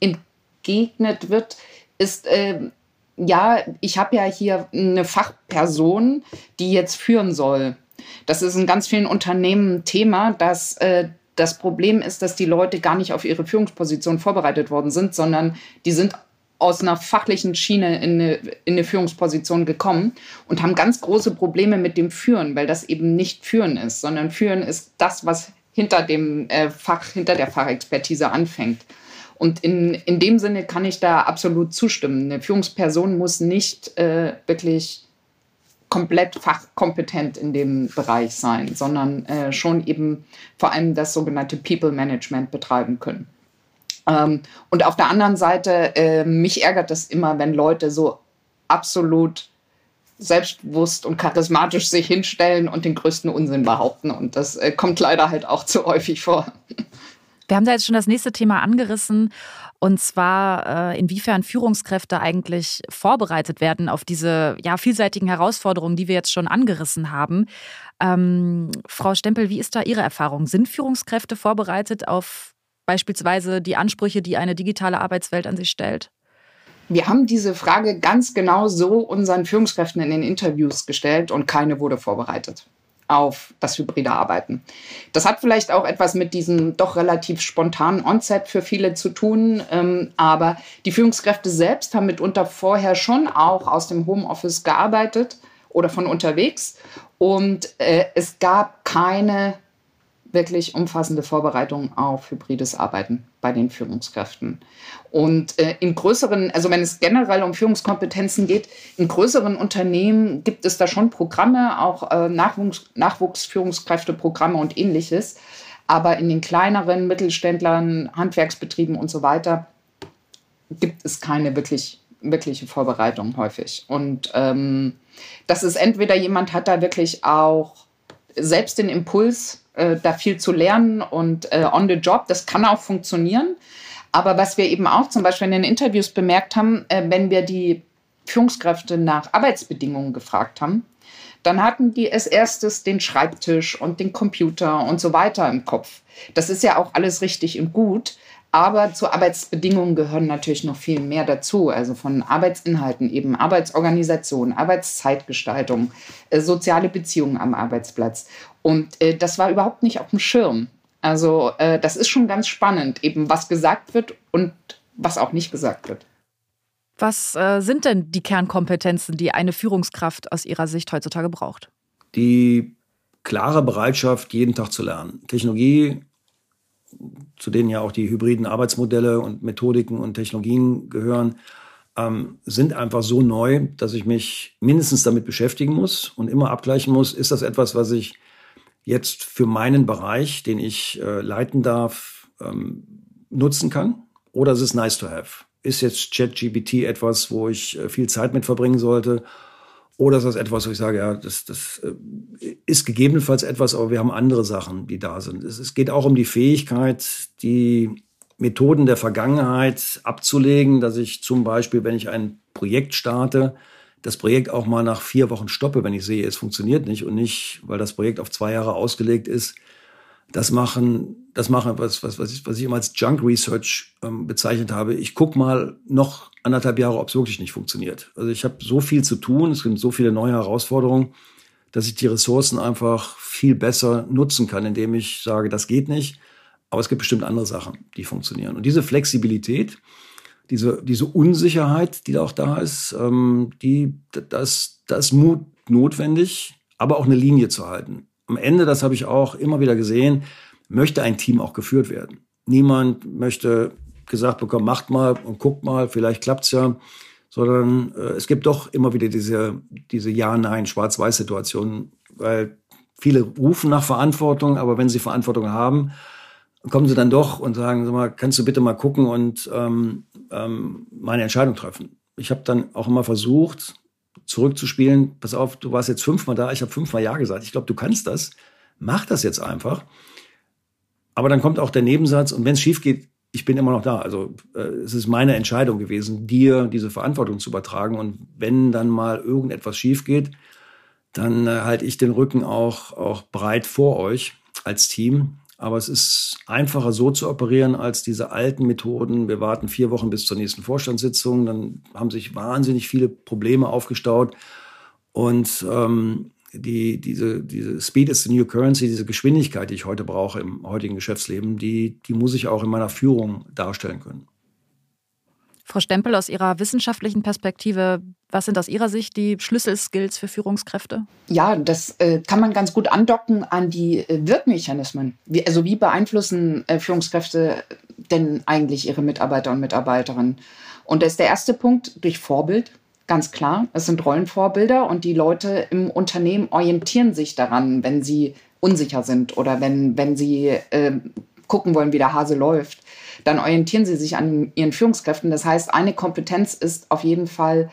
entgegnet wird, ist, äh, ja, ich habe ja hier eine Fachperson, die jetzt führen soll. Das ist in ganz vielen Unternehmen Thema, dass äh, das Problem ist, dass die Leute gar nicht auf ihre Führungsposition vorbereitet worden sind, sondern die sind aus einer fachlichen Schiene in eine, in eine Führungsposition gekommen und haben ganz große Probleme mit dem Führen, weil das eben nicht Führen ist, sondern Führen ist das, was hinter dem äh, Fach, hinter der Fachexpertise anfängt. Und in, in dem Sinne kann ich da absolut zustimmen. Eine Führungsperson muss nicht äh, wirklich komplett fachkompetent in dem Bereich sein, sondern äh, schon eben vor allem das sogenannte People Management betreiben können. Ähm, und auf der anderen Seite, äh, mich ärgert es immer, wenn Leute so absolut selbstbewusst und charismatisch sich hinstellen und den größten Unsinn behaupten. Und das äh, kommt leider halt auch zu häufig vor. Wir haben da jetzt schon das nächste Thema angerissen. Und zwar, äh, inwiefern Führungskräfte eigentlich vorbereitet werden auf diese ja, vielseitigen Herausforderungen, die wir jetzt schon angerissen haben. Ähm, Frau Stempel, wie ist da Ihre Erfahrung? Sind Führungskräfte vorbereitet auf beispielsweise die Ansprüche, die eine digitale Arbeitswelt an sich stellt? Wir haben diese Frage ganz genau so unseren Führungskräften in den Interviews gestellt und keine wurde vorbereitet auf das hybride Arbeiten. Das hat vielleicht auch etwas mit diesem doch relativ spontanen Onset für viele zu tun, ähm, aber die Führungskräfte selbst haben mitunter vorher schon auch aus dem Homeoffice gearbeitet oder von unterwegs und äh, es gab keine wirklich umfassende Vorbereitung auf hybrides Arbeiten bei den Führungskräften. Und äh, in größeren, also wenn es generell um Führungskompetenzen geht, in größeren Unternehmen gibt es da schon Programme, auch äh, Nachwuchs, Nachwuchsführungskräfteprogramme und ähnliches. Aber in den kleineren Mittelständlern, Handwerksbetrieben und so weiter gibt es keine wirklich, wirkliche Vorbereitung häufig. Und ähm, das ist entweder jemand hat da wirklich auch selbst den Impuls, äh, da viel zu lernen und äh, on the job, das kann auch funktionieren. Aber was wir eben auch zum Beispiel in den Interviews bemerkt haben, äh, wenn wir die Führungskräfte nach Arbeitsbedingungen gefragt haben, dann hatten die als erstes den Schreibtisch und den Computer und so weiter im Kopf. Das ist ja auch alles richtig und gut. Aber zu Arbeitsbedingungen gehören natürlich noch viel mehr dazu. Also von Arbeitsinhalten eben Arbeitsorganisation, Arbeitszeitgestaltung, äh, soziale Beziehungen am Arbeitsplatz. Und äh, das war überhaupt nicht auf dem Schirm. Also äh, das ist schon ganz spannend, eben was gesagt wird und was auch nicht gesagt wird. Was äh, sind denn die Kernkompetenzen, die eine Führungskraft aus Ihrer Sicht heutzutage braucht? Die klare Bereitschaft, jeden Tag zu lernen. Technologie, zu denen ja auch die hybriden Arbeitsmodelle und Methodiken und Technologien gehören, ähm, sind einfach so neu, dass ich mich mindestens damit beschäftigen muss und immer abgleichen muss, ist das etwas, was ich jetzt für meinen Bereich, den ich äh, leiten darf, ähm, nutzen kann? Oder ist es nice to have? Ist jetzt ChatGPT etwas, wo ich äh, viel Zeit mit verbringen sollte? Oder ist das etwas, wo ich sage, ja, das, das äh, ist gegebenenfalls etwas, aber wir haben andere Sachen, die da sind. Es, es geht auch um die Fähigkeit, die Methoden der Vergangenheit abzulegen, dass ich zum Beispiel, wenn ich ein Projekt starte, das Projekt auch mal nach vier Wochen stoppe, wenn ich sehe, es funktioniert nicht und nicht, weil das Projekt auf zwei Jahre ausgelegt ist. Das machen, das machen was, was, was, ich, was ich immer als Junk Research ähm, bezeichnet habe. Ich guck mal noch anderthalb Jahre, ob es wirklich nicht funktioniert. Also ich habe so viel zu tun, es sind so viele neue Herausforderungen, dass ich die Ressourcen einfach viel besser nutzen kann, indem ich sage, das geht nicht, aber es gibt bestimmt andere Sachen, die funktionieren. Und diese Flexibilität, diese, diese Unsicherheit, die auch da ist, ähm, die, das, das Mut notwendig, aber auch eine Linie zu halten. Am Ende, das habe ich auch immer wieder gesehen, möchte ein Team auch geführt werden. Niemand möchte gesagt bekommen, macht mal und guckt mal, vielleicht klappt's ja, sondern äh, es gibt doch immer wieder diese, diese Ja-Nein, Schwarz-Weiß-Situationen, weil viele rufen nach Verantwortung, aber wenn sie Verantwortung haben, kommen sie dann doch und sagen, sag mal, kannst du bitte mal gucken und ähm, ähm, meine Entscheidung treffen. Ich habe dann auch immer versucht, zurückzuspielen, pass auf, du warst jetzt fünfmal da, ich habe fünfmal Ja gesagt, ich glaube, du kannst das, mach das jetzt einfach. Aber dann kommt auch der Nebensatz, und wenn es schief geht, ich bin immer noch da. Also äh, es ist meine Entscheidung gewesen, dir diese Verantwortung zu übertragen. Und wenn dann mal irgendetwas schief geht, dann äh, halte ich den Rücken auch, auch breit vor euch als Team. Aber es ist einfacher so zu operieren als diese alten Methoden. Wir warten vier Wochen bis zur nächsten Vorstandssitzung. Dann haben sich wahnsinnig viele Probleme aufgestaut. Und ähm, die, diese, diese Speed is the new currency, diese Geschwindigkeit, die ich heute brauche im heutigen Geschäftsleben, die, die muss ich auch in meiner Führung darstellen können. Frau Stempel, aus Ihrer wissenschaftlichen Perspektive, was sind aus Ihrer Sicht die Schlüsselskills für Führungskräfte? Ja, das äh, kann man ganz gut andocken an die äh, Wirkmechanismen. Wie, also wie beeinflussen äh, Führungskräfte denn eigentlich ihre Mitarbeiter und Mitarbeiterinnen? Und das ist der erste Punkt durch Vorbild. Ganz klar, es sind Rollenvorbilder und die Leute im Unternehmen orientieren sich daran, wenn sie unsicher sind oder wenn, wenn sie äh, gucken wollen, wie der Hase läuft. Dann orientieren sie sich an ihren Führungskräften. Das heißt, eine Kompetenz ist auf jeden Fall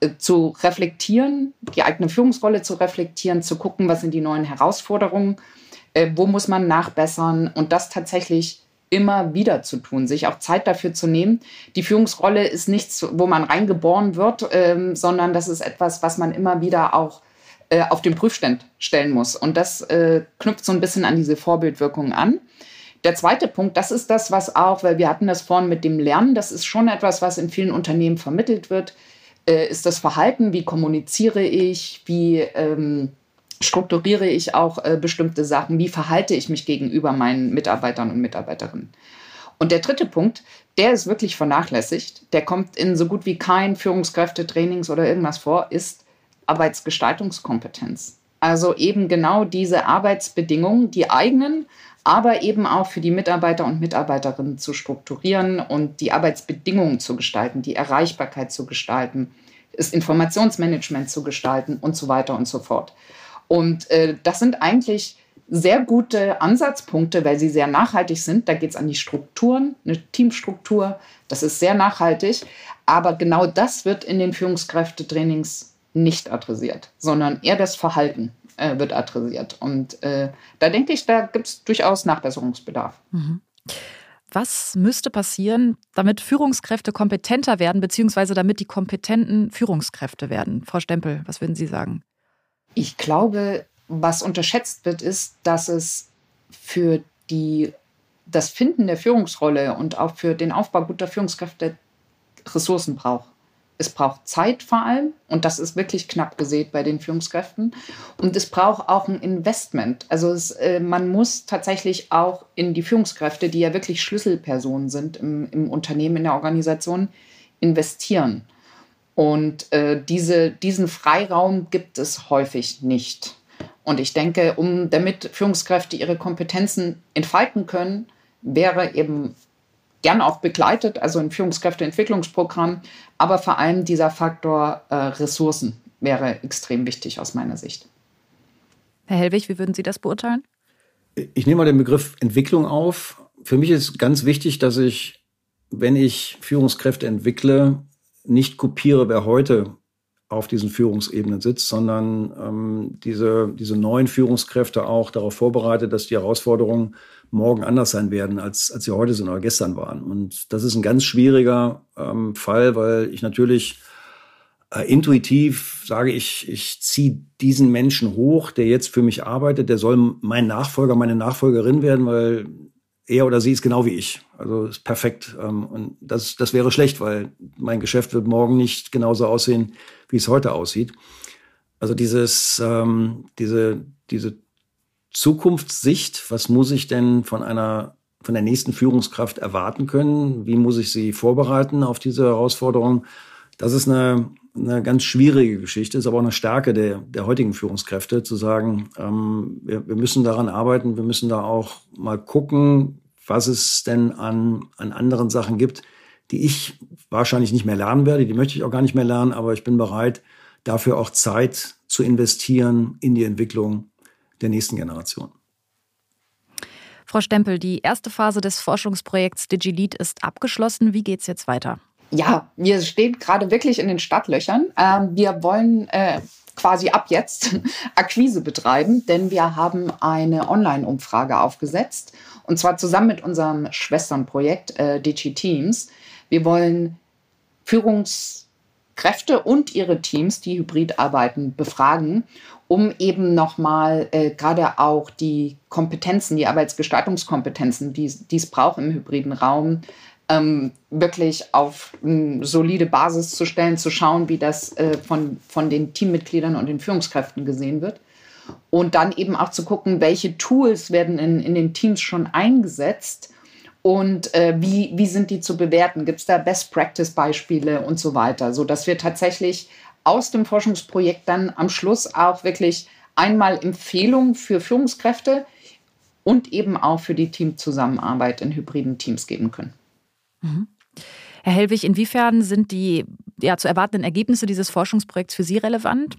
äh, zu reflektieren, die eigene Führungsrolle zu reflektieren, zu gucken, was sind die neuen Herausforderungen, äh, wo muss man nachbessern und das tatsächlich immer wieder zu tun, sich auch Zeit dafür zu nehmen. Die Führungsrolle ist nichts, wo man reingeboren wird, ähm, sondern das ist etwas, was man immer wieder auch äh, auf den Prüfstand stellen muss. Und das knüpft so ein bisschen an diese Vorbildwirkung an. Der zweite Punkt, das ist das, was auch, weil wir hatten das vorhin mit dem Lernen, das ist schon etwas, was in vielen Unternehmen vermittelt wird, äh, ist das Verhalten, wie kommuniziere ich, wie ähm, strukturiere ich auch äh, bestimmte Sachen, wie verhalte ich mich gegenüber meinen Mitarbeitern und Mitarbeiterinnen. Und der dritte Punkt, der ist wirklich vernachlässigt, der kommt in so gut wie kein Führungskräftetrainings oder irgendwas vor, ist Arbeitsgestaltungskompetenz. Also eben genau diese Arbeitsbedingungen, die eigenen, aber eben auch für die Mitarbeiter und Mitarbeiterinnen zu strukturieren und die Arbeitsbedingungen zu gestalten, die Erreichbarkeit zu gestalten, das Informationsmanagement zu gestalten und so weiter und so fort. Und äh, das sind eigentlich sehr gute Ansatzpunkte, weil sie sehr nachhaltig sind. Da geht es an die Strukturen, eine Teamstruktur. Das ist sehr nachhaltig. Aber genau das wird in den Führungskräftetrainings nicht adressiert, sondern eher das Verhalten äh, wird adressiert. Und äh, da denke ich, da gibt es durchaus Nachbesserungsbedarf. Mhm. Was müsste passieren, damit Führungskräfte kompetenter werden, beziehungsweise damit die kompetenten Führungskräfte werden? Frau Stempel, was würden Sie sagen? Ich glaube, was unterschätzt wird, ist, dass es für die, das Finden der Führungsrolle und auch für den Aufbau guter Führungskräfte Ressourcen braucht. Es braucht Zeit vor allem und das ist wirklich knapp gesät bei den Führungskräften. Und es braucht auch ein Investment. Also es, äh, man muss tatsächlich auch in die Führungskräfte, die ja wirklich Schlüsselpersonen sind im, im Unternehmen, in der Organisation, investieren. Und äh, diese, diesen Freiraum gibt es häufig nicht. Und ich denke, um damit Führungskräfte ihre Kompetenzen entfalten können, wäre eben gern auch begleitet, also ein Führungskräfteentwicklungsprogramm, aber vor allem dieser Faktor äh, Ressourcen wäre extrem wichtig aus meiner Sicht. Herr Hellwig, wie würden Sie das beurteilen? Ich nehme mal den Begriff Entwicklung auf. Für mich ist ganz wichtig, dass ich, wenn ich Führungskräfte entwickle, nicht kopiere, wer heute auf diesen Führungsebenen sitzt, sondern ähm, diese, diese neuen Führungskräfte auch darauf vorbereitet, dass die Herausforderungen morgen anders sein werden, als, als sie heute sind oder gestern waren. Und das ist ein ganz schwieriger ähm, Fall, weil ich natürlich äh, intuitiv sage, ich, ich ziehe diesen Menschen hoch, der jetzt für mich arbeitet, der soll mein Nachfolger, meine Nachfolgerin werden, weil er oder sie ist genau wie ich. Also ist perfekt. Ähm, und das, das wäre schlecht, weil mein Geschäft wird morgen nicht genauso aussehen, wie es heute aussieht. Also dieses, ähm, diese, diese Zukunftssicht, was muss ich denn von einer von der nächsten Führungskraft erwarten können? Wie muss ich sie vorbereiten auf diese Herausforderung? Das ist eine, eine ganz schwierige Geschichte, ist aber auch eine Stärke der, der heutigen Führungskräfte, zu sagen, ähm, wir, wir müssen daran arbeiten, wir müssen da auch mal gucken, was es denn an, an anderen Sachen gibt, die ich wahrscheinlich nicht mehr lernen werde, die möchte ich auch gar nicht mehr lernen, aber ich bin bereit, dafür auch Zeit zu investieren in die Entwicklung der nächsten Generation. Frau Stempel, die erste Phase des Forschungsprojekts DigiLead ist abgeschlossen. Wie geht es jetzt weiter? Ja, wir stehen gerade wirklich in den Stadtlöchern. Ähm, wir wollen äh, quasi ab jetzt Akquise betreiben, denn wir haben eine Online-Umfrage aufgesetzt und zwar zusammen mit unserem Schwesternprojekt äh, DigiTeams. Wir wollen Führungskräfte und ihre Teams, die hybrid arbeiten, befragen um eben nochmal äh, gerade auch die Kompetenzen, die Arbeitsgestaltungskompetenzen, die, die es braucht im hybriden Raum, ähm, wirklich auf eine solide Basis zu stellen, zu schauen, wie das äh, von, von den Teammitgliedern und den Führungskräften gesehen wird. Und dann eben auch zu gucken, welche Tools werden in, in den Teams schon eingesetzt und äh, wie, wie sind die zu bewerten? Gibt es da Best-Practice-Beispiele und so weiter, sodass wir tatsächlich aus dem Forschungsprojekt dann am Schluss auch wirklich einmal Empfehlungen für Führungskräfte und eben auch für die Teamzusammenarbeit in hybriden Teams geben können. Mhm. Herr Hellwig, inwiefern sind die ja, zu erwartenden Ergebnisse dieses Forschungsprojekts für Sie relevant?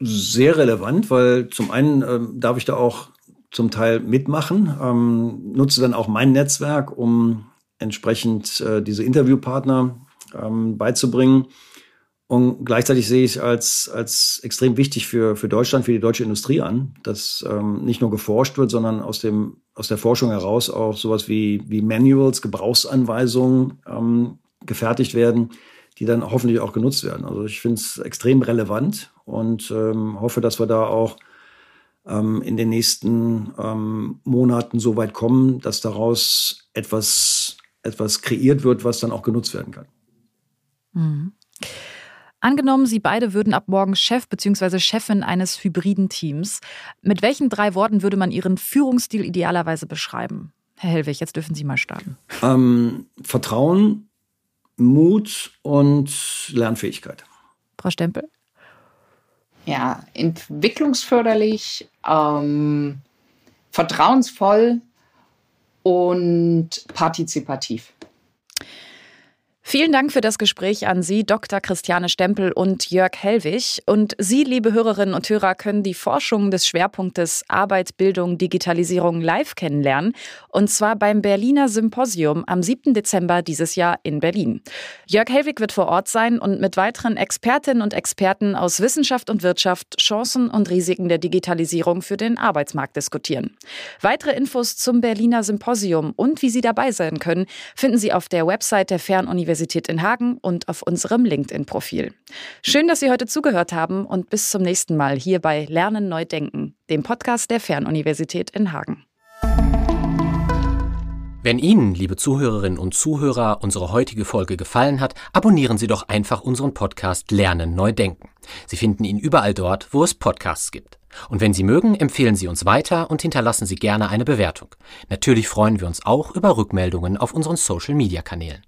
Sehr relevant, weil zum einen ähm, darf ich da auch zum Teil mitmachen, ähm, nutze dann auch mein Netzwerk, um entsprechend äh, diese Interviewpartner ähm, beizubringen. Und gleichzeitig sehe ich als, als extrem wichtig für, für Deutschland, für die deutsche Industrie an, dass ähm, nicht nur geforscht wird, sondern aus, dem, aus der Forschung heraus auch sowas wie, wie Manuals, Gebrauchsanweisungen ähm, gefertigt werden, die dann hoffentlich auch genutzt werden. Also ich finde es extrem relevant und ähm, hoffe, dass wir da auch ähm, in den nächsten ähm, Monaten so weit kommen, dass daraus etwas, etwas kreiert wird, was dann auch genutzt werden kann. Mhm. Angenommen, Sie beide würden ab morgen Chef bzw. Chefin eines hybriden Teams. Mit welchen drei Worten würde man Ihren Führungsstil idealerweise beschreiben? Herr Hellwig, jetzt dürfen Sie mal starten. Ähm, Vertrauen, Mut und Lernfähigkeit. Frau Stempel? Ja, entwicklungsförderlich, ähm, vertrauensvoll und partizipativ. Vielen Dank für das Gespräch an Sie, Dr. Christiane Stempel und Jörg Hellwig. Und Sie, liebe Hörerinnen und Hörer, können die Forschung des Schwerpunktes Arbeit, Bildung, Digitalisierung live kennenlernen. Und zwar beim Berliner Symposium am 7. Dezember dieses Jahr in Berlin. Jörg Hellwig wird vor Ort sein und mit weiteren Expertinnen und Experten aus Wissenschaft und Wirtschaft Chancen und Risiken der Digitalisierung für den Arbeitsmarkt diskutieren. Weitere Infos zum Berliner Symposium und wie Sie dabei sein können, finden Sie auf der Website der Fernuniversität Universität in Hagen und auf unserem LinkedIn-Profil. Schön, dass Sie heute zugehört haben und bis zum nächsten Mal hier bei Lernen neu denken, dem Podcast der Fernuniversität in Hagen. Wenn Ihnen, liebe Zuhörerinnen und Zuhörer, unsere heutige Folge gefallen hat, abonnieren Sie doch einfach unseren Podcast Lernen neu denken. Sie finden ihn überall dort, wo es Podcasts gibt. Und wenn Sie mögen, empfehlen Sie uns weiter und hinterlassen Sie gerne eine Bewertung. Natürlich freuen wir uns auch über Rückmeldungen auf unseren Social-Media-Kanälen.